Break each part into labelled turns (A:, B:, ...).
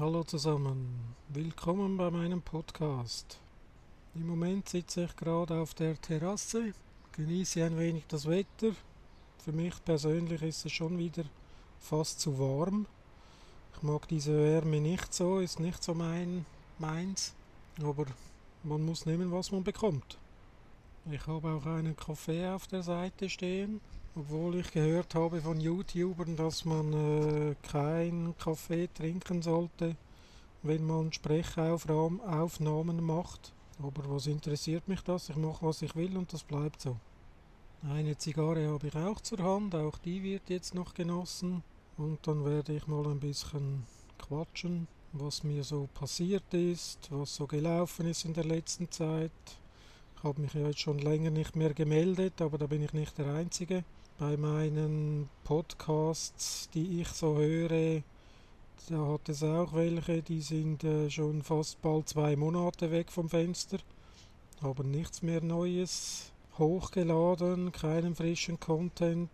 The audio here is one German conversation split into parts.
A: Hallo zusammen, willkommen bei meinem Podcast. Im Moment sitze ich gerade auf der Terrasse, genieße ein wenig das Wetter. Für mich persönlich ist es schon wieder fast zu warm. Ich mag diese Wärme nicht so, ist nicht so mein meins, aber man muss nehmen, was man bekommt. Ich habe auch einen Kaffee auf der Seite stehen, obwohl ich gehört habe von YouTubern, dass man äh, keinen Kaffee trinken sollte, wenn man Sprechaufnahmen macht. Aber was interessiert mich das? Ich mache, was ich will und das bleibt so. Eine Zigarre habe ich auch zur Hand, auch die wird jetzt noch genossen. Und dann werde ich mal ein bisschen quatschen, was mir so passiert ist, was so gelaufen ist in der letzten Zeit. Ich habe mich ja jetzt schon länger nicht mehr gemeldet, aber da bin ich nicht der Einzige bei meinen Podcasts, die ich so höre, da hat es auch welche, die sind äh, schon fast bald zwei Monate weg vom Fenster, haben nichts mehr Neues hochgeladen, keinen frischen Content.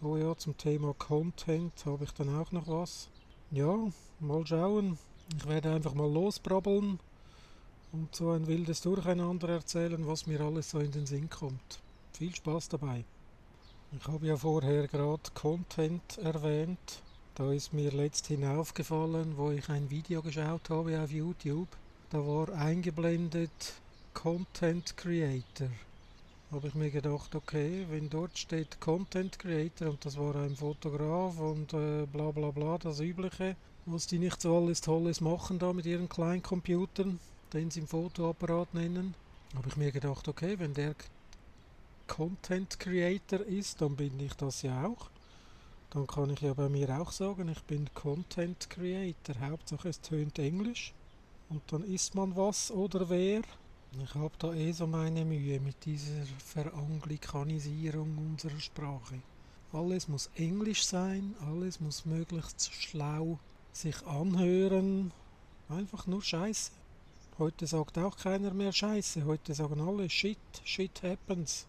A: Oh ja, zum Thema Content habe ich dann auch noch was. Ja, mal schauen. Ich werde einfach mal losbrabbeln und so ein wildes Durcheinander erzählen, was mir alles so in den Sinn kommt. Viel Spaß dabei. Ich habe ja vorher gerade Content erwähnt. Da ist mir letzthin aufgefallen, wo ich ein Video geschaut habe auf YouTube. Da war eingeblendet Content Creator. Habe ich mir gedacht, okay, wenn dort steht Content Creator und das war ein Fotograf und äh, bla bla bla, das Übliche, was die nicht so alles Tolles machen da mit ihren kleinen Computern, den sie im Fotoapparat nennen, habe ich mir gedacht, okay, wenn der Content Creator ist, dann bin ich das ja auch. Dann kann ich ja bei mir auch sagen, ich bin Content Creator. Hauptsache es tönt Englisch. Und dann ist man was oder wer. Ich habe da eh so meine Mühe mit dieser Veranglikanisierung unserer Sprache. Alles muss Englisch sein, alles muss möglichst schlau sich anhören. Einfach nur Scheiße. Heute sagt auch keiner mehr Scheiße, heute sagen alle Shit, Shit happens.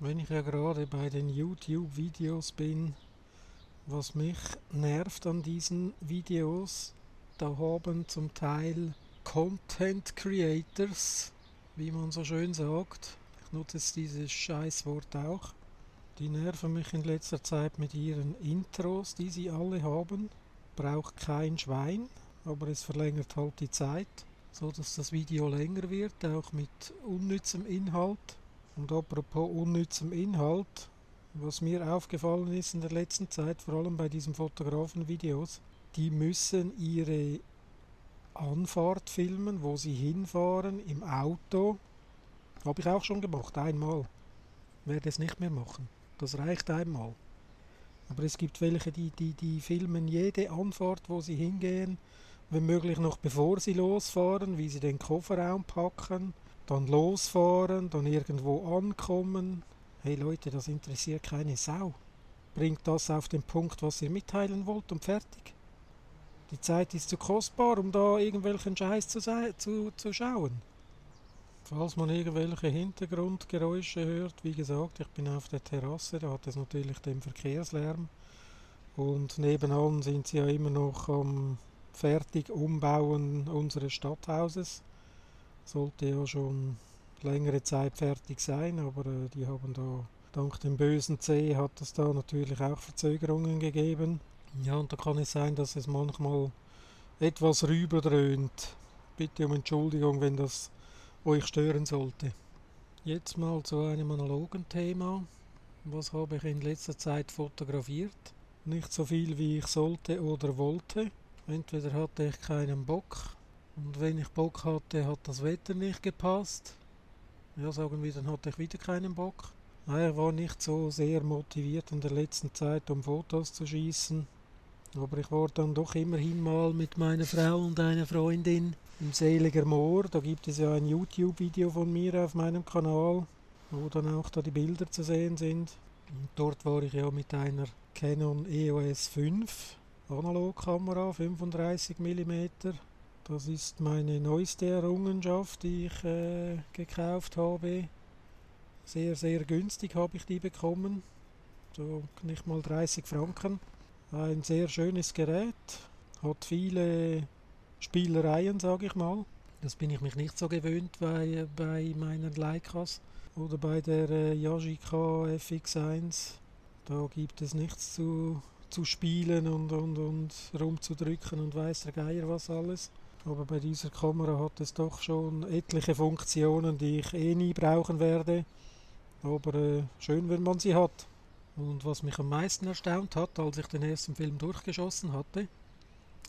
A: Wenn ich ja gerade bei den YouTube-Videos bin, was mich nervt an diesen Videos, da haben zum Teil Content Creators, wie man so schön sagt, ich nutze jetzt dieses Scheißwort auch, die nerven mich in letzter Zeit mit ihren Intros, die sie alle haben. Braucht kein Schwein, aber es verlängert halt die Zeit, so dass das Video länger wird, auch mit unnützem Inhalt. Und apropos unnützem Inhalt, was mir aufgefallen ist in der letzten Zeit, vor allem bei diesen Fotografenvideos, die müssen ihre Anfahrt filmen, wo sie hinfahren im Auto. Habe ich auch schon gemacht, einmal. Werde es nicht mehr machen. Das reicht einmal. Aber es gibt welche, die, die, die filmen jede Anfahrt, wo sie hingehen, wenn möglich noch bevor sie losfahren, wie sie den Kofferraum packen, dann losfahren, dann irgendwo ankommen. Hey Leute, das interessiert keine Sau. Bringt das auf den Punkt, was ihr mitteilen wollt und fertig. Die Zeit ist zu kostbar, um da irgendwelchen Scheiß zu, zu, zu schauen. Falls man irgendwelche Hintergrundgeräusche hört, wie gesagt, ich bin auf der Terrasse, da hat es natürlich den Verkehrslärm. Und nebenan sind sie ja immer noch am fertig Umbauen unseres Stadthauses sollte ja schon längere Zeit fertig sein, aber äh, die haben da dank dem bösen C hat es da natürlich auch Verzögerungen gegeben. Ja, und da kann es sein, dass es manchmal etwas rüberdröhnt. Bitte um Entschuldigung, wenn das euch stören sollte. Jetzt mal zu einem analogen Thema. Was habe ich in letzter Zeit fotografiert? Nicht so viel, wie ich sollte oder wollte. Entweder hatte ich keinen Bock und wenn ich Bock hatte, hat das Wetter nicht gepasst. Ja, sagen wir, dann hatte ich wieder keinen Bock. Er war nicht so sehr motiviert in der letzten Zeit, um Fotos zu schießen. Aber ich war dann doch immerhin mal mit meiner Frau und einer Freundin im Seliger Moor. Da gibt es ja ein YouTube-Video von mir auf meinem Kanal, wo dann auch da die Bilder zu sehen sind. Und dort war ich ja mit einer Canon EOS 5 Analogkamera, 35 mm das ist meine neueste Errungenschaft, die ich äh, gekauft habe. Sehr, sehr günstig habe ich die bekommen. So nicht mal 30 Franken. Ein sehr schönes Gerät. hat viele Spielereien, sage ich mal. Das bin ich mich nicht so gewöhnt bei, bei meinen Leicas oder bei der äh, Yashica FX1. Da gibt es nichts zu, zu spielen und, und, und rumzudrücken und weiß der Geier was alles. Aber bei dieser Kamera hat es doch schon etliche Funktionen, die ich eh nie brauchen werde. Aber äh, schön, wenn man sie hat. Und was mich am meisten erstaunt hat, als ich den ersten Film durchgeschossen hatte,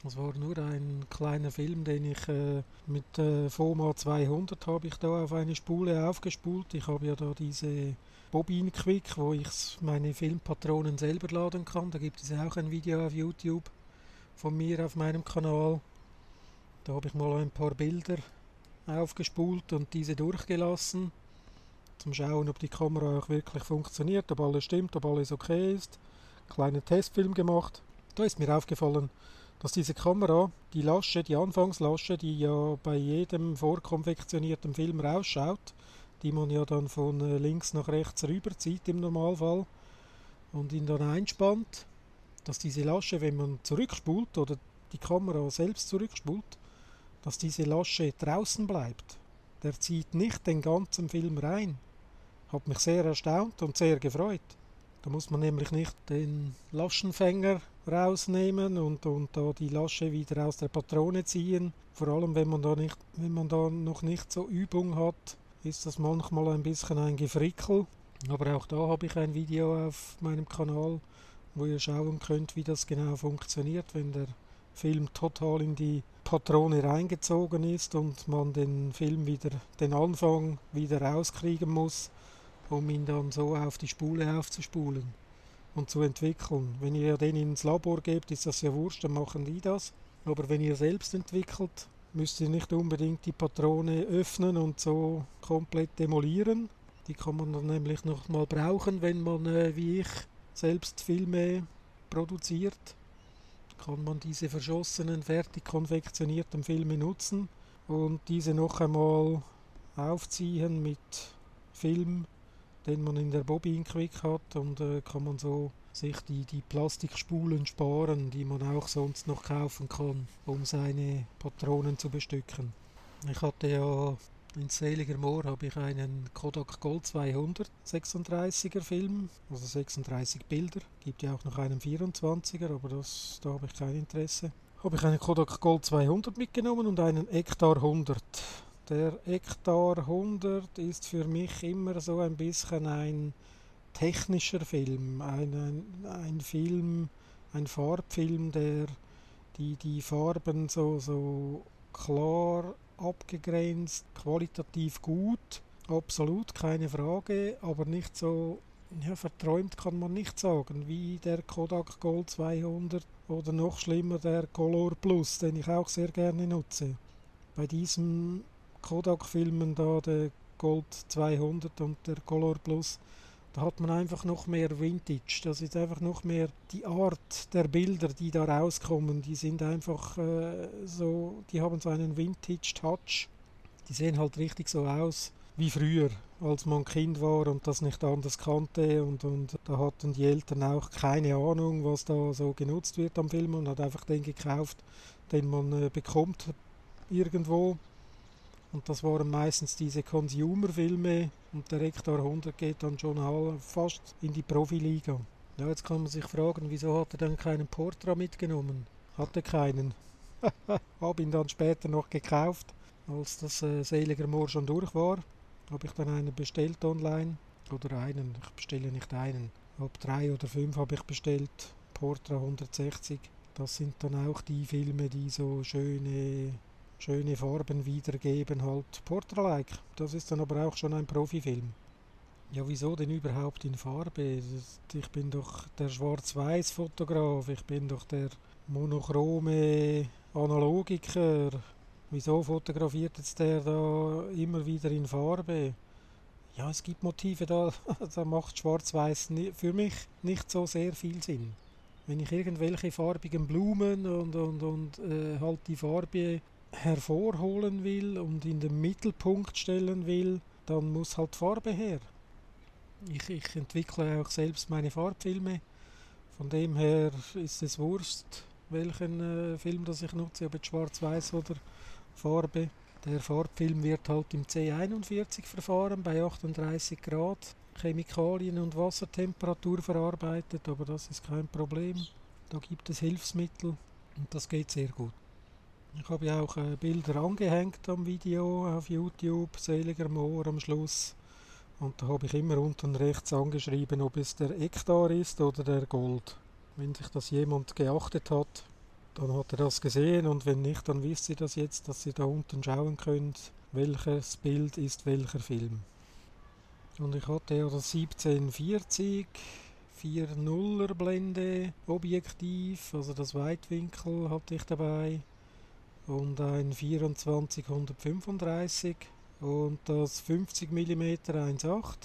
A: das war nur ein kleiner Film, den ich äh, mit äh, FOMA 200 habe ich da auf eine Spule aufgespult. Ich habe ja da diese Bobin Quick, wo ich meine Filmpatronen selber laden kann. Da gibt es auch ein Video auf YouTube von mir auf meinem Kanal. Da habe ich mal ein paar Bilder aufgespult und diese durchgelassen, zum Schauen, ob die Kamera auch wirklich funktioniert, ob alles stimmt, ob alles okay ist. Kleinen Testfilm gemacht. Da ist mir aufgefallen, dass diese Kamera, die Lasche, die Anfangslasche, die ja bei jedem vorkonfektionierten Film rausschaut, die man ja dann von äh, links nach rechts rüberzieht im Normalfall und ihn dann einspannt, dass diese Lasche, wenn man zurückspult oder die Kamera selbst zurückspult, dass diese Lasche draußen bleibt. Der zieht nicht den ganzen Film rein. Hat mich sehr erstaunt und sehr gefreut. Da muss man nämlich nicht den Laschenfänger rausnehmen und, und da die Lasche wieder aus der Patrone ziehen. Vor allem wenn man da nicht, wenn man da noch nicht so Übung hat, ist das manchmal ein bisschen ein Gefrickel. Aber auch da habe ich ein Video auf meinem Kanal, wo ihr schauen könnt, wie das genau funktioniert, wenn der Film total in die Patrone reingezogen ist und man den Film wieder, den Anfang wieder rauskriegen muss, um ihn dann so auf die Spule aufzuspulen und zu entwickeln. Wenn ihr den ins Labor gebt, ist das ja wurscht, dann machen die das. Aber wenn ihr selbst entwickelt, müsst ihr nicht unbedingt die Patrone öffnen und so komplett demolieren. Die kann man dann nämlich nochmal brauchen, wenn man, äh, wie ich, selbst Filme produziert kann man diese verschossenen, fertig konfektionierten Filme nutzen und diese noch einmal aufziehen mit Film, den man in der Bobin Quick hat und äh, kann man so sich die, die Plastikspulen sparen, die man auch sonst noch kaufen kann, um seine Patronen zu bestücken. Ich hatte ja in Seliger Moor habe ich einen Kodak Gold 200 36er Film, also 36 Bilder. Gibt ja auch noch einen 24er, aber das, da habe ich kein Interesse. Habe ich einen Kodak Gold 200 mitgenommen und einen Ektar 100. Der Ektar 100 ist für mich immer so ein bisschen ein technischer Film, ein, ein, ein Film, ein Farbfilm, der die, die Farben so, so klar abgegrenzt, qualitativ gut, absolut keine Frage, aber nicht so ja, verträumt kann man nicht sagen, wie der Kodak Gold 200 oder noch schlimmer der Color Plus, den ich auch sehr gerne nutze. Bei diesen Kodak-Filmen da, der Gold 200 und der Color Plus, da hat man einfach noch mehr Vintage. Das ist einfach noch mehr die Art der Bilder, die da rauskommen. Die sind einfach äh, so, die haben so einen Vintage-Touch. Die sehen halt richtig so aus wie früher, als man Kind war und das nicht anders kannte. Und, und da hatten die Eltern auch keine Ahnung, was da so genutzt wird am Film und hat einfach den gekauft, den man äh, bekommt irgendwo. Und das waren meistens diese Consumer-Filme und der Hektar 100 geht dann schon fast in die Profiliga. Ja, jetzt kann man sich fragen, wieso hat er dann keinen Portra mitgenommen? Hatte keinen. Habe ihn dann später noch gekauft, als das äh, Seliger Moor schon durch war. Habe ich dann einen bestellt online. Oder einen, ich bestelle nicht einen. Ab drei oder fünf habe ich bestellt. Portra 160. Das sind dann auch die Filme, die so schöne schöne Farben wiedergeben, halt Portra-like. Das ist dann aber auch schon ein Profifilm. Ja, wieso denn überhaupt in Farbe? Ich bin doch der Schwarz-Weiß-Fotograf, ich bin doch der monochrome Analogiker. Wieso fotografiert jetzt der da immer wieder in Farbe? Ja, es gibt Motive, da, da macht Schwarz-Weiß für mich nicht so sehr viel Sinn. Wenn ich irgendwelche farbigen Blumen und, und, und äh, halt die Farbe hervorholen will und in den Mittelpunkt stellen will, dann muss halt Farbe her. Ich, ich entwickle auch selbst meine Farbfilme. Von dem her ist es Wurst, welchen äh, Film das ich nutze, ob jetzt schwarz-weiß oder Farbe. Der Farbfilm wird halt im C41 Verfahren bei 38 Grad Chemikalien und Wassertemperatur verarbeitet, aber das ist kein Problem. Da gibt es Hilfsmittel und das geht sehr gut. Ich habe ja auch äh, Bilder angehängt am Video auf YouTube, Seliger Moor am Schluss. Und da habe ich immer unten rechts angeschrieben, ob es der Ektar ist oder der Gold. Wenn sich das jemand geachtet hat, dann hat er das gesehen und wenn nicht, dann wisst ihr das jetzt, dass ihr da unten schauen könnt, welches Bild ist welcher Film. Und ich hatte ja das 1740 4.0er Blende Objektiv, also das Weitwinkel hatte ich dabei und ein 2435 und das 50 mm 1.8.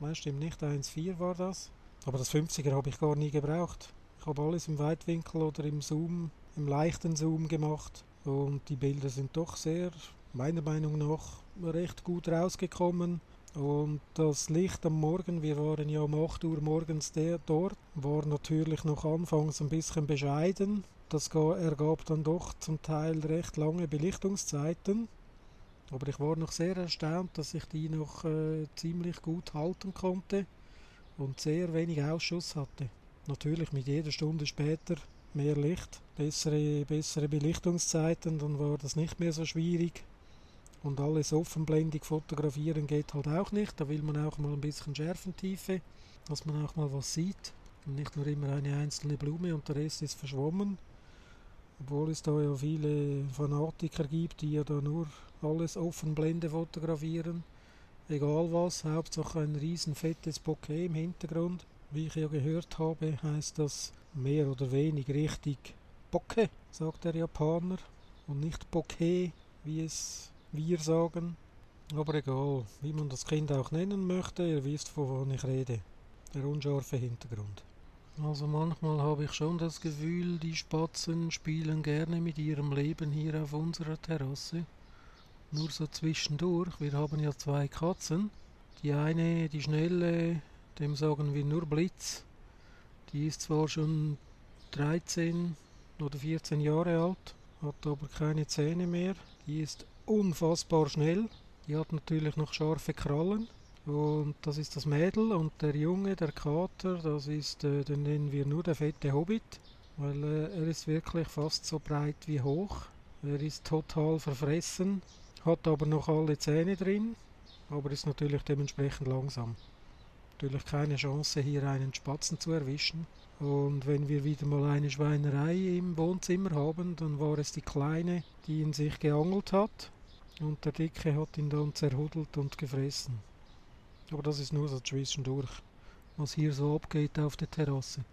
A: Nein, stimmt nicht, 1.4 war das. Aber das 50er habe ich gar nie gebraucht. Ich habe alles im Weitwinkel oder im Zoom, im leichten Zoom gemacht und die Bilder sind doch sehr, meiner Meinung nach, recht gut rausgekommen. Und das Licht am Morgen, wir waren ja um 8 Uhr morgens dort, war natürlich noch anfangs ein bisschen bescheiden. Das ergab dann doch zum Teil recht lange Belichtungszeiten. Aber ich war noch sehr erstaunt, dass ich die noch äh, ziemlich gut halten konnte und sehr wenig Ausschuss hatte. Natürlich mit jeder Stunde später mehr Licht, bessere, bessere Belichtungszeiten, dann war das nicht mehr so schwierig. Und alles offenblendig fotografieren geht halt auch nicht. Da will man auch mal ein bisschen Schärfentiefe, dass man auch mal was sieht. Und nicht nur immer eine einzelne Blume und der Rest ist verschwommen. Obwohl es da ja viele Fanatiker gibt, die ja da nur alles offenblende fotografieren. Egal was, Hauptsache ein riesen fettes Bokeh im Hintergrund. Wie ich ja gehört habe, heißt das mehr oder weniger richtig Bokeh, sagt der Japaner. Und nicht Bokeh, wie es wir sagen. Aber egal, wie man das Kind auch nennen möchte, ihr wisst, wovon ich rede. Der unscharfe Hintergrund. Also manchmal habe ich schon das Gefühl, die Spatzen spielen gerne mit ihrem Leben hier auf unserer Terrasse. Nur so zwischendurch, wir haben ja zwei Katzen. Die eine, die schnelle, dem sagen wir nur Blitz. Die ist zwar schon 13 oder 14 Jahre alt, hat aber keine Zähne mehr. Die ist unfassbar schnell. Die hat natürlich noch scharfe Krallen. Und das ist das Mädel und der Junge, der Kater, das ist, äh, den nennen wir nur der fette Hobbit, weil äh, er ist wirklich fast so breit wie hoch. Er ist total verfressen, hat aber noch alle Zähne drin, aber ist natürlich dementsprechend langsam. Natürlich keine Chance hier einen Spatzen zu erwischen. Und wenn wir wieder mal eine Schweinerei im Wohnzimmer haben, dann war es die Kleine, die in sich geangelt hat und der Dicke hat ihn dann zerhuddelt und gefressen. Aber das ist nur so zwischendurch, was hier so abgeht auf der Terrasse.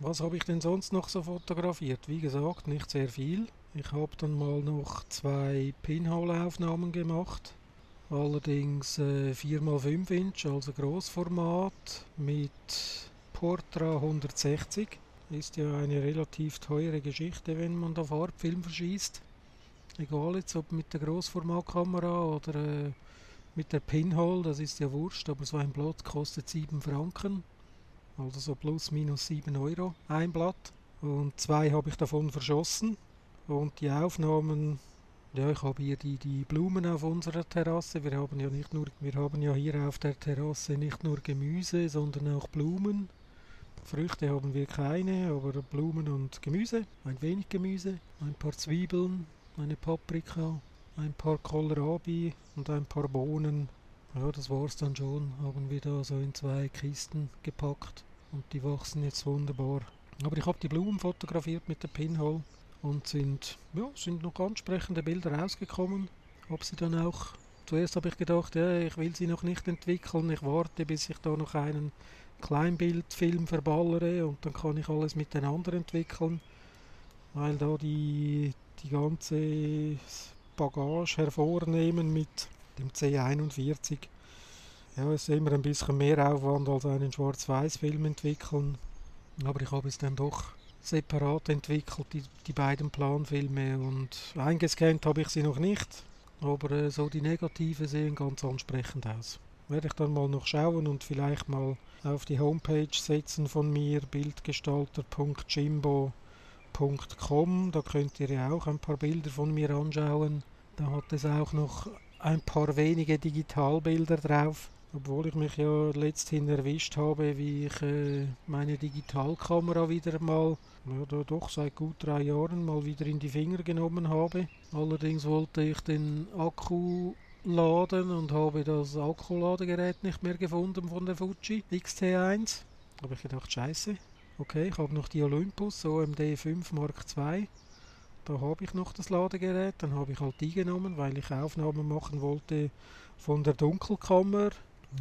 A: Was habe ich denn sonst noch so fotografiert? Wie gesagt, nicht sehr viel. Ich habe dann mal noch zwei Pinhole-Aufnahmen gemacht. Allerdings äh, 4x5 Inch, also Großformat mit Portra 160. Ist ja eine relativ teure Geschichte, wenn man da Farbfilm verschießt. Egal jetzt ob mit der Großformatkamera oder äh, mit der Pinhole, das ist ja wurscht, aber so ein Blatt kostet 7 Franken. Also so plus minus 7 Euro ein Blatt. Und zwei habe ich davon verschossen. Und die Aufnahmen, ja, ich habe hier die, die Blumen auf unserer Terrasse. Wir haben ja nicht nur, wir haben ja hier auf der Terrasse nicht nur Gemüse, sondern auch Blumen. Früchte haben wir keine, aber Blumen und Gemüse, ein wenig Gemüse, ein paar Zwiebeln, eine Paprika, ein paar Kohlrabi und ein paar Bohnen. Ja, das war's dann schon. Haben wir da so in zwei Kisten gepackt und die wachsen jetzt wunderbar. Aber ich habe die Blumen fotografiert mit der Pinhole und sind, ja, sind noch ansprechende Bilder rausgekommen. Habe sie dann auch, zuerst habe ich gedacht, ja, ich will sie noch nicht entwickeln, ich warte, bis ich da noch einen Kleinbildfilm verballere und dann kann ich alles miteinander entwickeln, weil da die, die ganze Bagage hervornehmen mit dem C41. Ja, es ist immer ein bisschen mehr Aufwand als einen Schwarz-Weiß-Film entwickeln. Aber ich habe es dann doch separat entwickelt, die, die beiden Planfilme. Und eingescannt habe ich sie noch nicht. Aber äh, so die Negative sehen ganz ansprechend aus. Werde ich dann mal noch schauen und vielleicht mal auf die Homepage setzen von mir, bildgestalter.jimbo. Da könnt ihr ja auch ein paar Bilder von mir anschauen. Da hat es auch noch ein paar wenige Digitalbilder drauf. Obwohl ich mich ja letzthin erwischt habe, wie ich äh, meine Digitalkamera wieder mal, ja, doch seit gut drei Jahren mal wieder in die Finger genommen habe. Allerdings wollte ich den Akku laden und habe das Akkuladegerät nicht mehr gefunden von der Fuji XT1. Habe ich gedacht, scheiße. Okay, ich habe noch die Olympus OMD 5 Mark II. Da habe ich noch das Ladegerät. Dann habe ich halt die genommen, weil ich Aufnahmen machen wollte von der Dunkelkammer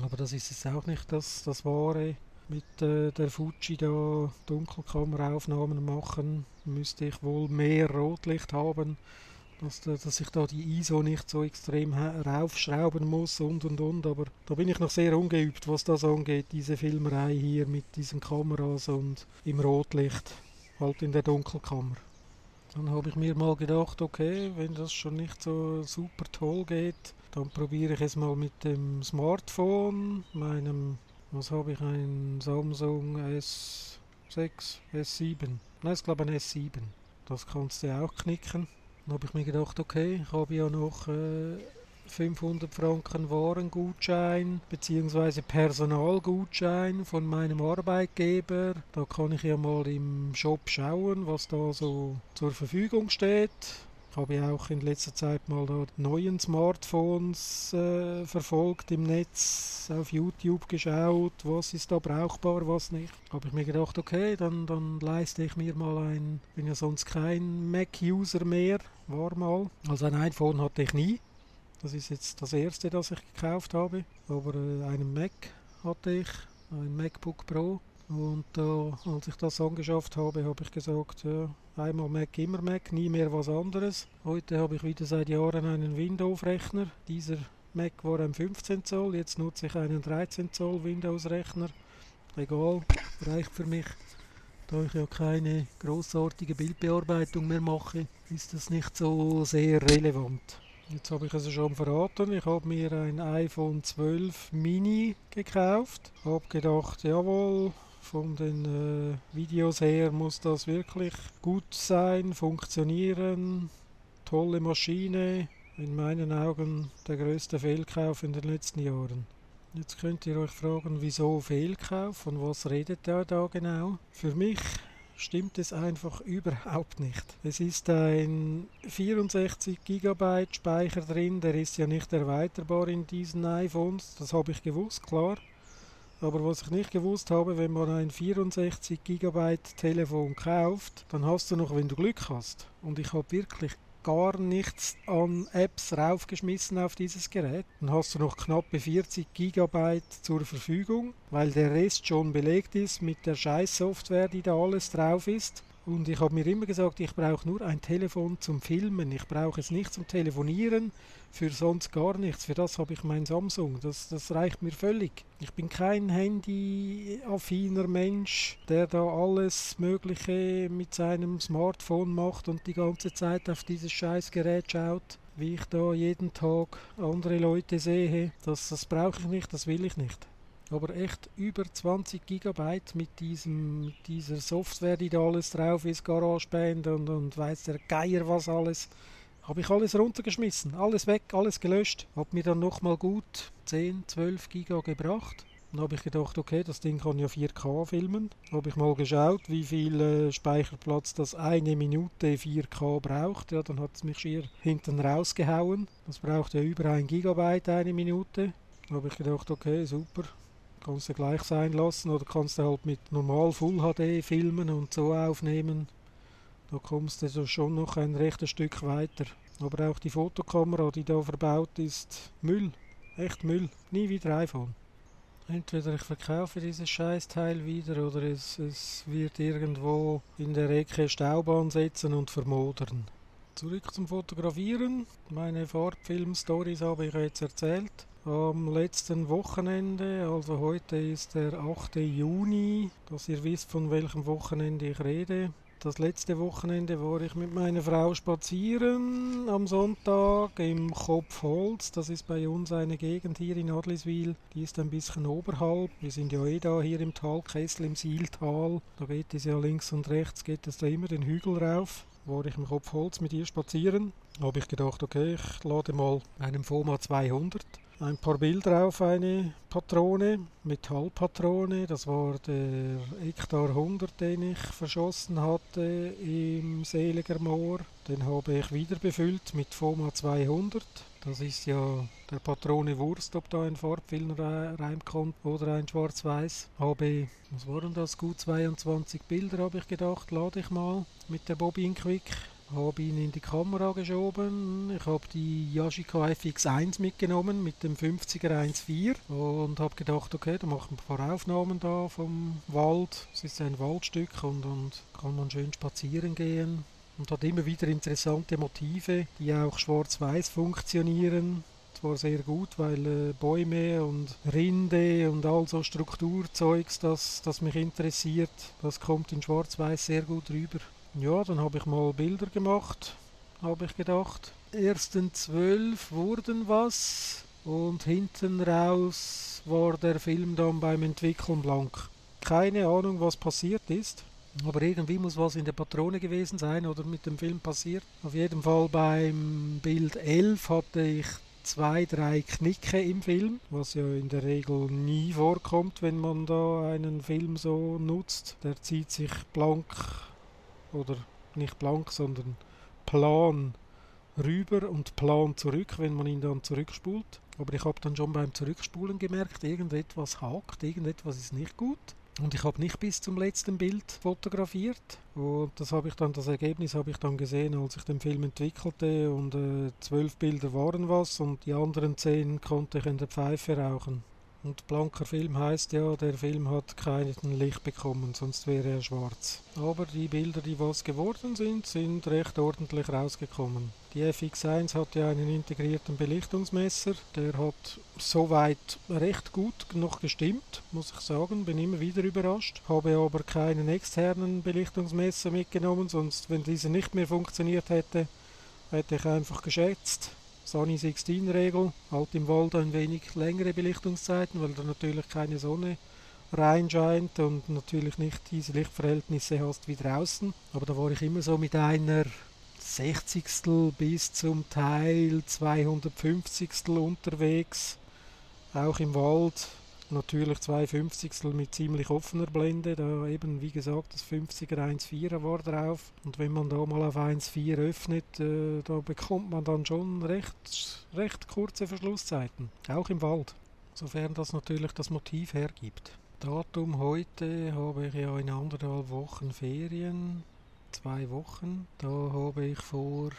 A: aber das ist jetzt auch nicht das, das Wahre. Mit äh, der Fuji da Dunkelkammeraufnahmen machen, müsste ich wohl mehr Rotlicht haben, dass, dass ich da die ISO nicht so extrem raufschrauben muss und und und. Aber da bin ich noch sehr ungeübt, was das angeht, diese Filmerei hier mit diesen Kameras und im Rotlicht, halt in der Dunkelkammer. Dann habe ich mir mal gedacht, okay, wenn das schon nicht so super toll geht, dann probiere ich es mal mit dem Smartphone, meinem, was habe ich, ein Samsung S6, S7. Nein, ich glaube ein S7. Das kannst du auch knicken. Dann habe ich mir gedacht, okay, ich habe ja noch äh, 500 Franken Warengutschein bzw. Personalgutschein von meinem Arbeitgeber. Da kann ich ja mal im Shop schauen, was da so zur Verfügung steht. Ich habe ja auch in letzter Zeit mal da neuen Smartphones äh, verfolgt im Netz, auf YouTube geschaut, was ist da brauchbar, was nicht. Habe ich mir gedacht, okay, dann, dann leiste ich mir mal ein, bin ja sonst kein Mac-User mehr, war mal. Also ein iPhone hatte ich nie. Das ist jetzt das erste, das ich gekauft habe. Aber äh, einen Mac hatte ich, ein MacBook Pro. Und äh, als ich das angeschafft habe, habe ich gesagt, ja, einmal Mac, immer Mac, nie mehr was anderes. Heute habe ich wieder seit Jahren einen Windows-Rechner. Dieser Mac war ein 15 Zoll, jetzt nutze ich einen 13 Zoll Windows-Rechner. Egal, reicht für mich. Da ich ja keine großartige Bildbearbeitung mehr mache, ist das nicht so sehr relevant. Jetzt habe ich es schon verraten. Ich habe mir ein iPhone 12 Mini gekauft. Habe gedacht, jawohl, von den äh, Videos her muss das wirklich gut sein, funktionieren, tolle Maschine. In meinen Augen der größte Fehlkauf in den letzten Jahren. Jetzt könnt ihr euch fragen, wieso Fehlkauf? Von was redet er da genau? Für mich stimmt es einfach überhaupt nicht. Es ist ein 64 GB Speicher drin, der ist ja nicht erweiterbar in diesen iPhones, das habe ich gewusst, klar. Aber was ich nicht gewusst habe, wenn man ein 64 GB Telefon kauft, dann hast du noch, wenn du Glück hast. Und ich habe wirklich gar nichts an Apps raufgeschmissen auf dieses Gerät. Dann hast du noch knappe 40 GB zur Verfügung, weil der Rest schon belegt ist mit der Scheiß-Software, die da alles drauf ist. Und ich habe mir immer gesagt, ich brauche nur ein Telefon zum Filmen. Ich brauche es nicht zum Telefonieren, für sonst gar nichts. Für das habe ich mein Samsung. Das, das reicht mir völlig. Ich bin kein Handy-affiner Mensch, der da alles Mögliche mit seinem Smartphone macht und die ganze Zeit auf dieses Scheißgerät schaut. Wie ich da jeden Tag andere Leute sehe. Das, das brauche ich nicht, das will ich nicht aber echt über 20 GB mit diesem, dieser Software, die da alles drauf ist, GarageBand und, und weiß der Geier was alles. Habe ich alles runtergeschmissen, alles weg, alles gelöscht. Hat mir dann nochmal gut 10, 12 GB gebracht. Dann habe ich gedacht, okay, das Ding kann ja 4K filmen. Habe ich mal geschaut, wie viel äh, Speicherplatz das eine Minute 4K braucht. Ja, dann hat es mich schier hinten rausgehauen. Das braucht ja über 1 GB eine Minute. Dann habe ich gedacht, okay, super, kannst du gleich sein lassen oder kannst du halt mit normal Full HD filmen und so aufnehmen. Da kommst du schon noch ein rechtes Stück weiter. Aber auch die Fotokamera, die da verbaut ist, Müll. Echt Müll. Nie wieder iPhone. Entweder ich verkaufe dieses Scheißteil wieder oder es, es wird irgendwo in der Ecke Staub ansetzen und vermodern. Zurück zum Fotografieren. Meine Farbfilm-Stories habe ich jetzt erzählt. Am letzten Wochenende, also heute ist der 8. Juni, dass ihr wisst, von welchem Wochenende ich rede, Das letzte Wochenende war ich mit meiner Frau spazieren am Sonntag im Kopfholz. Das ist bei uns eine Gegend hier in Adliswil. Die ist ein bisschen oberhalb. Wir sind ja eh da hier im Talkessel im Sieltal. Da geht es ja links und rechts, geht es da immer den Hügel rauf. War ich im Kopfholz mit ihr spazieren. Habe ich gedacht, okay, ich lade mal einen FOMA 200 ein paar Bilder auf eine Patrone, Metallpatrone. Das war der Hektar 100, den ich verschossen hatte im Seliger Moor. Den habe ich wieder befüllt mit FOMA 200. Das ist ja der Patrone Wurst, ob da ein Farbfilm reinkommt oder ein Schwarz-Weiß. Habe, was waren das, gut 22 Bilder habe ich gedacht, lade ich mal mit der Bobin Quick habe ihn in die Kamera geschoben. Ich habe die Yashica FX1 mitgenommen mit dem 50er 1.4 und habe gedacht, okay, da machen wir ein paar Aufnahmen da vom Wald. Es ist ein Waldstück und, und kann man schön spazieren gehen. Und hat immer wieder interessante Motive, die auch schwarz-weiß funktionieren zwar sehr gut, weil äh, Bäume und Rinde und all so Strukturzeugs, das, das mich interessiert, das kommt in Schwarz-Weiß sehr gut rüber. Ja, dann habe ich mal Bilder gemacht, habe ich gedacht. Ersten zwölf wurden was und hinten raus war der Film dann beim Entwickeln blank. Keine Ahnung, was passiert ist. Aber irgendwie muss was in der Patrone gewesen sein oder mit dem Film passiert. Auf jeden Fall beim Bild 11 hatte ich zwei, drei Knicke im Film, was ja in der Regel nie vorkommt, wenn man da einen Film so nutzt. Der zieht sich blank oder nicht blank, sondern plan rüber und plan zurück, wenn man ihn dann zurückspult. Aber ich habe dann schon beim Zurückspulen gemerkt, irgendetwas hakt, irgendetwas ist nicht gut. Und ich habe nicht bis zum letzten Bild fotografiert. Und das habe ich dann, das Ergebnis habe ich dann gesehen, als ich den Film entwickelte. Und äh, zwölf Bilder waren was und die anderen zehn konnte ich in der Pfeife rauchen. Und blanker Film heißt ja, der Film hat kein Licht bekommen, sonst wäre er schwarz. Aber die Bilder, die was geworden sind, sind recht ordentlich rausgekommen. Die FX1 hat ja einen integrierten Belichtungsmesser, der hat soweit recht gut noch gestimmt, muss ich sagen, bin immer wieder überrascht. Habe aber keinen externen Belichtungsmesser mitgenommen, sonst wenn dieser nicht mehr funktioniert hätte, hätte ich einfach geschätzt, Sunny 16 Regel, halt im Wald ein wenig längere Belichtungszeiten, weil da natürlich keine Sonne reinscheint und natürlich nicht diese Lichtverhältnisse hast wie draußen. Aber da war ich immer so mit einer Sechzigstel bis zum Teil 250 unterwegs, auch im Wald natürlich zwei Fünfzigstel mit ziemlich offener Blende, da. Eben wie gesagt das 50er 1.4er war drauf. Und wenn man da mal auf 1.4 öffnet, äh, da bekommt man dann schon recht, recht kurze Verschlusszeiten, auch im Wald, sofern das natürlich das Motiv hergibt. Datum heute habe ich ja in anderthalb Wochen Ferien, zwei Wochen, da habe ich vor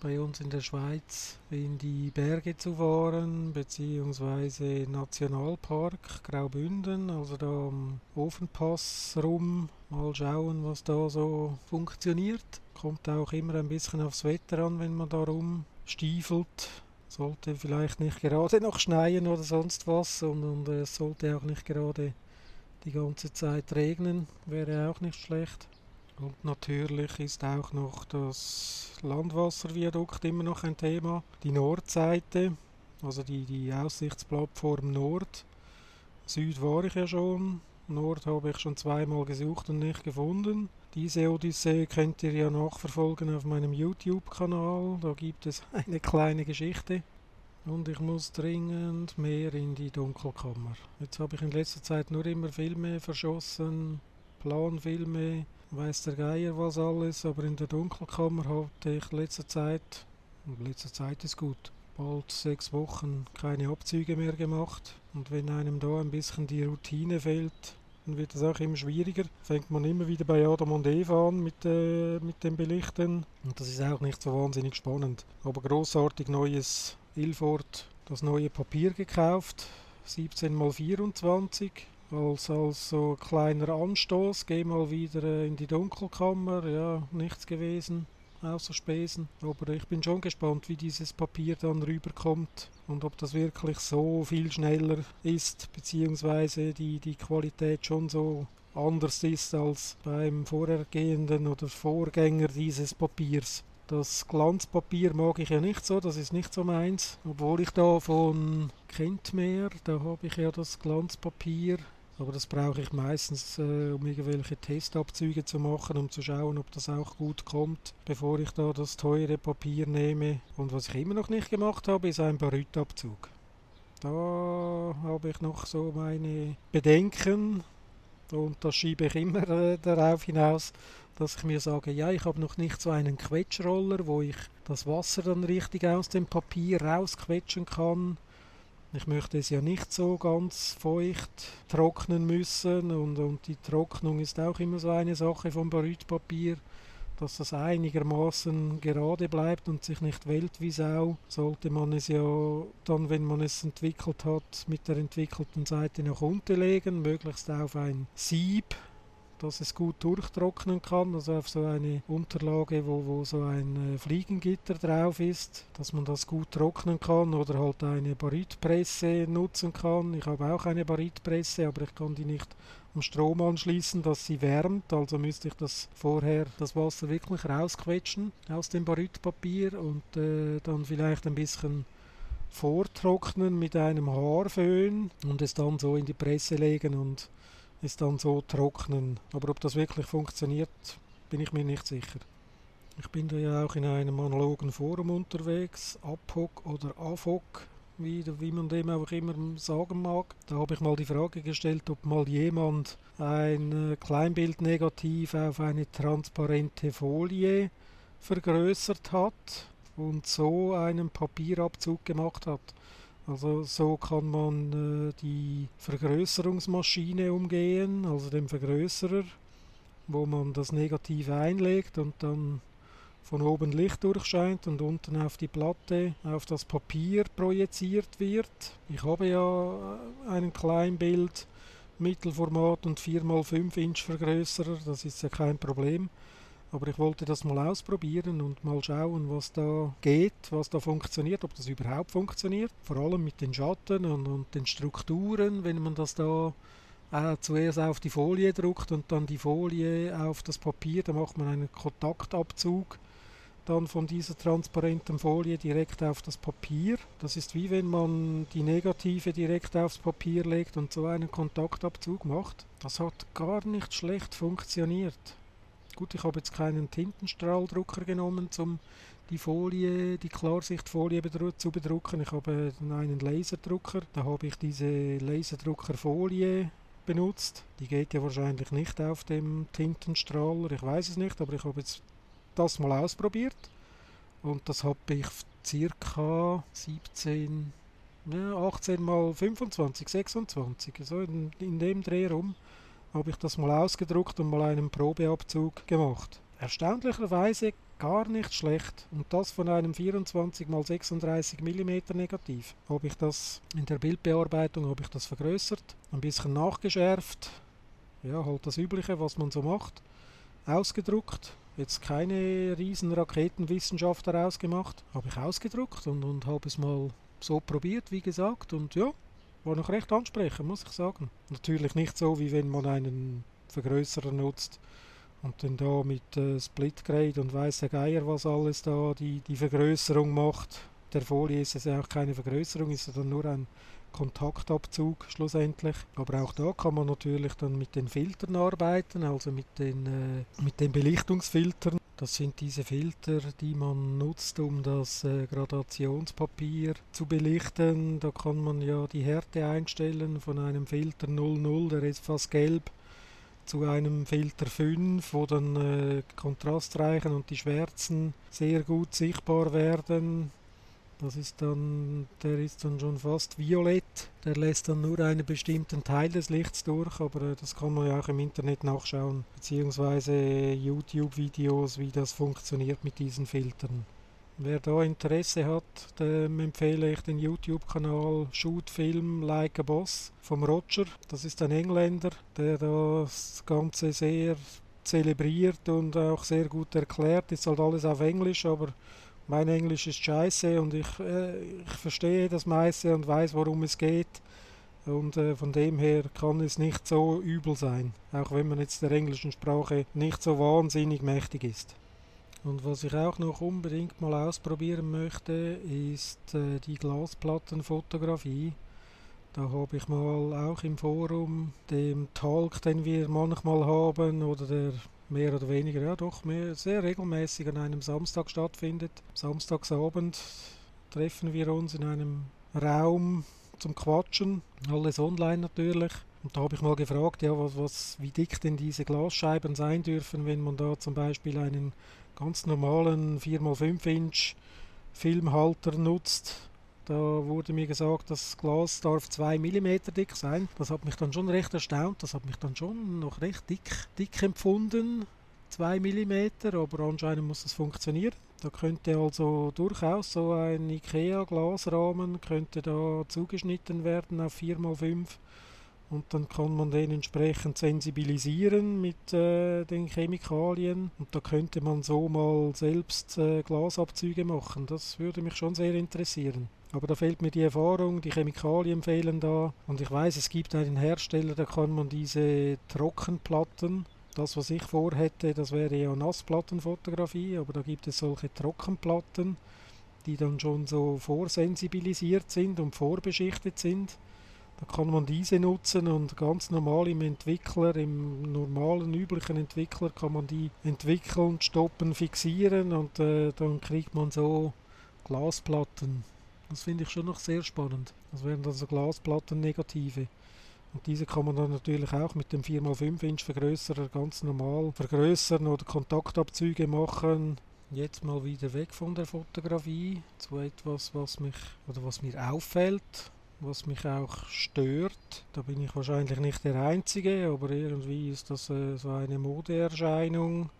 A: bei uns in der Schweiz in die Berge zu fahren, beziehungsweise Nationalpark Graubünden, also da am Ofenpass rum, mal schauen, was da so funktioniert. Kommt auch immer ein bisschen aufs Wetter an, wenn man da rumstiefelt. Sollte vielleicht nicht gerade noch schneien oder sonst was und, und es sollte auch nicht gerade die ganze Zeit regnen, wäre auch nicht schlecht. Und natürlich ist auch noch das Landwasserviadukt immer noch ein Thema. Die Nordseite, also die, die Aussichtsplattform Nord. Süd war ich ja schon. Nord habe ich schon zweimal gesucht und nicht gefunden. Diese Odyssee könnt ihr ja nachverfolgen auf meinem YouTube-Kanal. Da gibt es eine kleine Geschichte. Und ich muss dringend mehr in die Dunkelkammer. Jetzt habe ich in letzter Zeit nur immer Filme verschossen, Planfilme, weiß der Geier was alles, aber in der Dunkelkammer hatte ich letzter Zeit, letzter Zeit ist gut, bald sechs Wochen keine Abzüge mehr gemacht. Und wenn einem da ein bisschen die Routine fehlt, dann wird es auch immer schwieriger. Fängt man immer wieder bei Adam und Eva an mit, äh, mit dem Belichten. Und das ist auch nicht so wahnsinnig spannend. Aber großartig neues Ilford, das neue Papier gekauft, 17 x 24 als, als so kleiner Anstoß, geh mal wieder äh, in die Dunkelkammer, ja, nichts gewesen, außer Spesen. Aber ich bin schon gespannt, wie dieses Papier dann rüberkommt und ob das wirklich so viel schneller ist, beziehungsweise die, die Qualität schon so anders ist als beim vorhergehenden oder Vorgänger dieses Papiers. Das Glanzpapier mag ich ja nicht so, das ist nicht so meins. Obwohl ich da von kennt mehr, da habe ich ja das Glanzpapier. Aber das brauche ich meistens, äh, um irgendwelche Testabzüge zu machen, um zu schauen, ob das auch gut kommt, bevor ich da das teure Papier nehme. Und was ich immer noch nicht gemacht habe, ist ein Barytabzug. Da habe ich noch so meine Bedenken und das schiebe ich immer äh, darauf hinaus, dass ich mir sage, ja, ich habe noch nicht so einen Quetschroller, wo ich das Wasser dann richtig aus dem Papier rausquetschen kann. Ich möchte es ja nicht so ganz feucht trocknen müssen und, und die Trocknung ist auch immer so eine Sache vom Barytpapier dass das einigermaßen gerade bleibt und sich nicht wählt wie Sau, sollte man es ja dann, wenn man es entwickelt hat, mit der entwickelten Seite nach unten legen, möglichst auf ein Sieb, dass es gut durchtrocknen kann, also auf so eine Unterlage, wo, wo so ein äh, Fliegengitter drauf ist, dass man das gut trocknen kann oder halt eine Barytpresse nutzen kann. Ich habe auch eine Barytpresse, aber ich kann die nicht am Strom anschließen, dass sie wärmt. Also müsste ich das vorher das Wasser wirklich rausquetschen aus dem Barytpapier und äh, dann vielleicht ein bisschen vortrocknen mit einem Haarföhn und es dann so in die Presse legen und es dann so trocknen. Aber ob das wirklich funktioniert, bin ich mir nicht sicher. Ich bin da ja auch in einem analogen Forum unterwegs, APOC oder AFOC wie, wie man dem auch immer sagen mag. Da habe ich mal die Frage gestellt, ob mal jemand ein äh, Kleinbildnegativ auf eine transparente Folie vergrößert hat und so einen Papierabzug gemacht hat. Also so kann man äh, die Vergrößerungsmaschine umgehen, also den Vergrößerer, wo man das Negativ einlegt und dann von oben Licht durchscheint und unten auf die Platte, auf das Papier projiziert wird. Ich habe ja einen Kleinbild, Mittelformat und 4x5 Inch Vergrößerer, das ist ja kein Problem. Aber ich wollte das mal ausprobieren und mal schauen, was da geht, was da funktioniert, ob das überhaupt funktioniert. Vor allem mit den Schatten und, und den Strukturen, wenn man das da äh, zuerst auf die Folie druckt und dann die Folie auf das Papier, da macht man einen Kontaktabzug dann von dieser transparenten Folie direkt auf das Papier. Das ist wie wenn man die Negative direkt aufs Papier legt und so einen Kontaktabzug macht. Das hat gar nicht schlecht funktioniert. Gut, ich habe jetzt keinen Tintenstrahldrucker genommen, um die Folie, die Klarsichtfolie zu bedrucken. Ich habe einen Laserdrucker. Da habe ich diese Laserdruckerfolie benutzt. Die geht ja wahrscheinlich nicht auf dem Tintenstrahler, ich weiß es nicht, aber ich habe jetzt das mal ausprobiert und das habe ich circa 17, ja, 18 mal 25, 26, so in, in dem Dreh rum habe ich das mal ausgedruckt und mal einen Probeabzug gemacht. Erstaunlicherweise gar nicht schlecht. Und das von einem 24 x 36 mm Negativ. Habe ich das in der Bildbearbeitung habe ich das vergrößert, ein bisschen nachgeschärft. Ja, halt das übliche, was man so macht. Ausgedruckt jetzt keine riesen Raketenwissenschaft daraus gemacht. Habe ich ausgedruckt und, und habe es mal so probiert, wie gesagt. Und ja, war noch recht ansprechend, muss ich sagen. Natürlich nicht so, wie wenn man einen Vergrößerer nutzt und dann da mit äh, Splitgrade und weißer Geier, was alles da die, die Vergrößerung macht. Der Folie ist es ja auch keine Vergrößerung, ist ja dann nur ein Kontaktabzug schlussendlich. Aber auch da kann man natürlich dann mit den Filtern arbeiten, also mit den, äh, mit den Belichtungsfiltern. Das sind diese Filter, die man nutzt, um das äh, Gradationspapier zu belichten. Da kann man ja die Härte einstellen von einem Filter 00, der ist fast gelb, zu einem Filter 5, wo dann äh, Kontrastreichen und die Schwärzen sehr gut sichtbar werden. Das ist dann, der ist dann schon fast violett. Der lässt dann nur einen bestimmten Teil des Lichts durch, aber äh, das kann man ja auch im Internet nachschauen, beziehungsweise YouTube-Videos, wie das funktioniert mit diesen Filtern. Wer da Interesse hat, dem empfehle ich den YouTube-Kanal Shoot Film Like a Boss vom Roger. Das ist ein Engländer, der das Ganze sehr zelebriert und auch sehr gut erklärt. Ist halt alles auf Englisch, aber mein Englisch ist scheiße und ich, äh, ich verstehe das meiste und weiß, worum es geht. und äh, von dem her kann es nicht so übel sein, auch wenn man jetzt der englischen Sprache nicht so wahnsinnig mächtig ist. Und was ich auch noch unbedingt mal ausprobieren möchte, ist äh, die Glasplattenfotografie. Da habe ich mal auch im Forum dem Talk, den wir manchmal haben, oder der mehr oder weniger, ja doch, mehr, sehr regelmäßig an einem Samstag stattfindet. Samstagsabend treffen wir uns in einem Raum zum Quatschen, alles online natürlich. Und da habe ich mal gefragt, ja, was, was, wie dick denn diese Glasscheiben sein dürfen, wenn man da zum Beispiel einen ganz normalen 4x5 Inch Filmhalter nutzt da wurde mir gesagt, das Glas darf 2 mm dick sein. Das hat mich dann schon recht erstaunt. Das hat mich dann schon noch recht dick, dick empfunden. 2 mm, aber anscheinend muss das funktionieren. Da könnte also durchaus so ein IKEA-Glasrahmen könnte da zugeschnitten werden auf 4x5 und dann kann man den entsprechend sensibilisieren mit äh, den Chemikalien und da könnte man so mal selbst äh, Glasabzüge machen. Das würde mich schon sehr interessieren. Aber da fehlt mir die Erfahrung, die Chemikalien fehlen da. Und ich weiß, es gibt einen Hersteller, da kann man diese Trockenplatten, das was ich vorhätte, das wäre ja Nassplattenfotografie, aber da gibt es solche Trockenplatten, die dann schon so vorsensibilisiert sind und vorbeschichtet sind. Da kann man diese nutzen und ganz normal im Entwickler, im normalen, üblichen Entwickler kann man die entwickeln, stoppen, fixieren und äh, dann kriegt man so Glasplatten. Das finde ich schon noch sehr spannend. Das wären also Glasplatten negative. Und diese kann man dann natürlich auch mit dem 4x5 Inch Vergrößerer ganz normal vergrößern oder Kontaktabzüge machen. Jetzt mal wieder weg von der Fotografie zu etwas, was mich oder was mir auffällt, was mich auch stört. Da bin ich wahrscheinlich nicht der Einzige, aber irgendwie ist das äh, so eine Modeerscheinung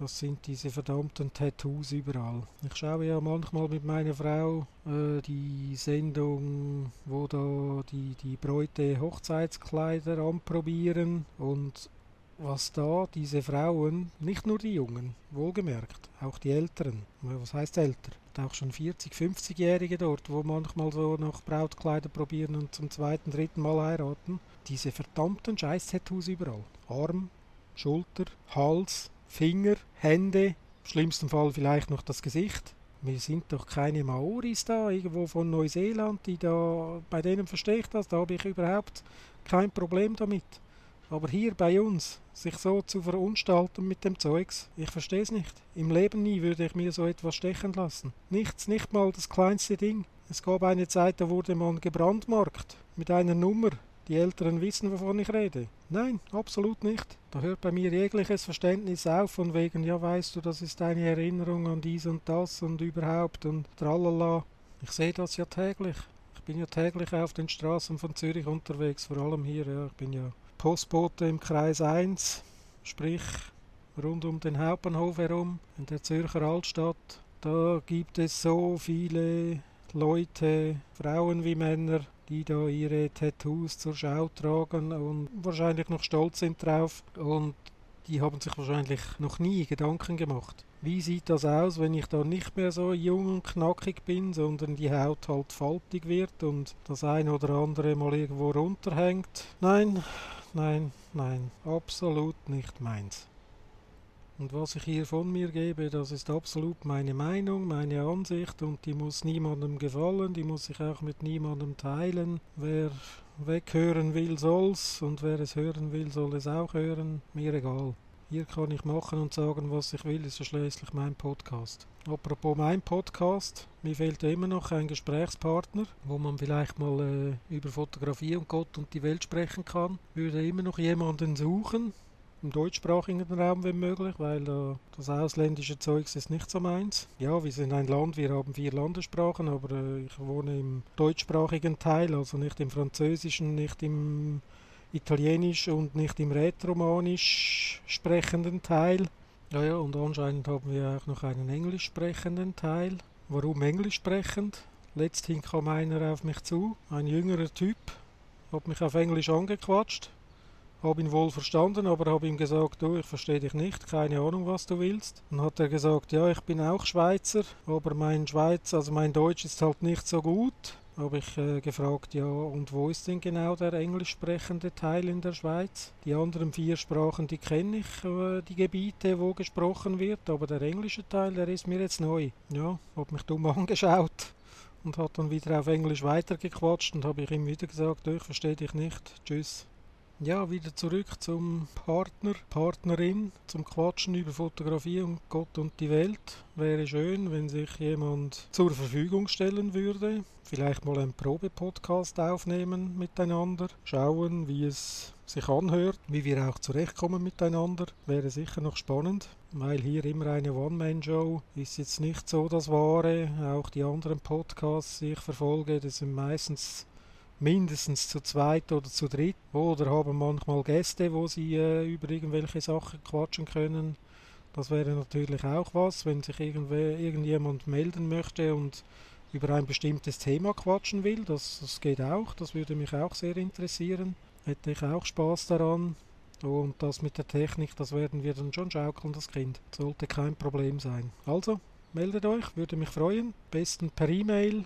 A: das sind diese verdammten Tattoos überall. Ich schaue ja manchmal mit meiner Frau äh, die Sendung, wo da die, die Bräute Hochzeitskleider anprobieren und was da diese Frauen, nicht nur die Jungen, wohlgemerkt, auch die Älteren, was heißt älter? Auch schon 40, 50-Jährige dort, wo manchmal so noch Brautkleider probieren und zum zweiten, dritten Mal heiraten. Diese verdammten Scheiß-Tattoos überall. Arm, Schulter, Hals, Finger, Hände, im schlimmsten Fall vielleicht noch das Gesicht. Wir sind doch keine Maoris da, irgendwo von Neuseeland, die da, bei denen verstehe ich das, da habe ich überhaupt kein Problem damit. Aber hier bei uns, sich so zu verunstalten mit dem Zeugs, ich verstehe es nicht. Im Leben nie würde ich mir so etwas stechen lassen. Nichts, nicht mal das kleinste Ding. Es gab eine Zeit, da wurde man gebrandmarkt mit einer Nummer. Die Älteren wissen, wovon ich rede. Nein, absolut nicht. Da hört bei mir jegliches Verständnis auf, von wegen, ja weißt du, das ist eine Erinnerung an dies und das und überhaupt und tralala. Ich sehe das ja täglich. Ich bin ja täglich auf den Straßen von Zürich unterwegs, vor allem hier. Ja. Ich bin ja Postbote im Kreis 1, sprich rund um den Hauptbahnhof herum, in der Zürcher Altstadt. Da gibt es so viele Leute, Frauen wie Männer, die da ihre Tattoos zur Schau tragen und wahrscheinlich noch stolz sind drauf und die haben sich wahrscheinlich noch nie Gedanken gemacht. Wie sieht das aus, wenn ich da nicht mehr so jung und knackig bin, sondern die Haut halt faltig wird und das eine oder andere mal irgendwo runterhängt? Nein, nein, nein, absolut nicht meins. Und was ich hier von mir gebe, das ist absolut meine Meinung, meine Ansicht und die muss niemandem gefallen, die muss ich auch mit niemandem teilen. Wer weghören will, soll's und wer es hören will, soll es auch hören. Mir egal. Hier kann ich machen und sagen, was ich will, ist ja schließlich mein Podcast. Apropos mein Podcast, mir fehlt immer noch ein Gesprächspartner, wo man vielleicht mal äh, über Fotografie und Gott und die Welt sprechen kann. Würde immer noch jemanden suchen, im deutschsprachigen Raum, wenn möglich, weil äh, das ausländische Zeugs ist nicht so meins. Ja, wir sind ein Land, wir haben vier Landessprachen, aber äh, ich wohne im deutschsprachigen Teil, also nicht im französischen, nicht im italienisch und nicht im rätoromanisch sprechenden Teil. Ja, ja, und anscheinend haben wir auch noch einen englisch sprechenden Teil. Warum englisch sprechend? Letzthin kam einer auf mich zu, ein jüngerer Typ, hat mich auf Englisch angequatscht habe ihn wohl verstanden, aber habe ihm gesagt, du, ich verstehe dich nicht, keine Ahnung, was du willst. Dann hat er gesagt, ja, ich bin auch Schweizer, aber mein Schweiz, also mein Deutsch ist halt nicht so gut. habe ich äh, gefragt, ja, und wo ist denn genau der englisch sprechende Teil in der Schweiz? Die anderen vier Sprachen, die kenne ich, äh, die Gebiete, wo gesprochen wird, aber der englische Teil, der ist mir jetzt neu. Ja, habe mich dumm angeschaut und hat dann wieder auf Englisch weitergequatscht und habe ich ihm wieder gesagt, ich verstehe dich nicht, tschüss. Ja, wieder zurück zum Partner, Partnerin, zum Quatschen über Fotografie und Gott und die Welt. Wäre schön, wenn sich jemand zur Verfügung stellen würde. Vielleicht mal einen Probe-Podcast aufnehmen miteinander. Schauen, wie es sich anhört, wie wir auch zurechtkommen miteinander. Wäre sicher noch spannend, weil hier immer eine One-Man-Show ist jetzt nicht so das Wahre. Auch die anderen Podcasts, die ich verfolge, das sind meistens mindestens zu zweit oder zu dritt oder haben manchmal Gäste, wo sie äh, über irgendwelche Sachen quatschen können. Das wäre natürlich auch was, wenn sich irgendjemand melden möchte und über ein bestimmtes Thema quatschen will. Das, das geht auch, das würde mich auch sehr interessieren. Hätte ich auch Spaß daran. Und das mit der Technik, das werden wir dann schon schaukeln, das Kind. Sollte kein Problem sein. Also, meldet euch, würde mich freuen. Besten per E-Mail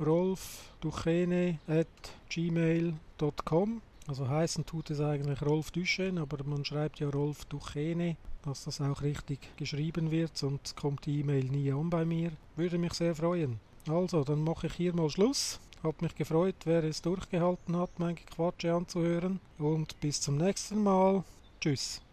A: rolfduchene at gmail.com. Also heißen tut es eigentlich Rolf Duchenne, aber man schreibt ja Rolf Duchene, dass das auch richtig geschrieben wird, sonst kommt die E-Mail nie an bei mir. Würde mich sehr freuen. Also, dann mache ich hier mal Schluss. Hat mich gefreut, wer es durchgehalten hat, mein Quatsche anzuhören. Und bis zum nächsten Mal. Tschüss.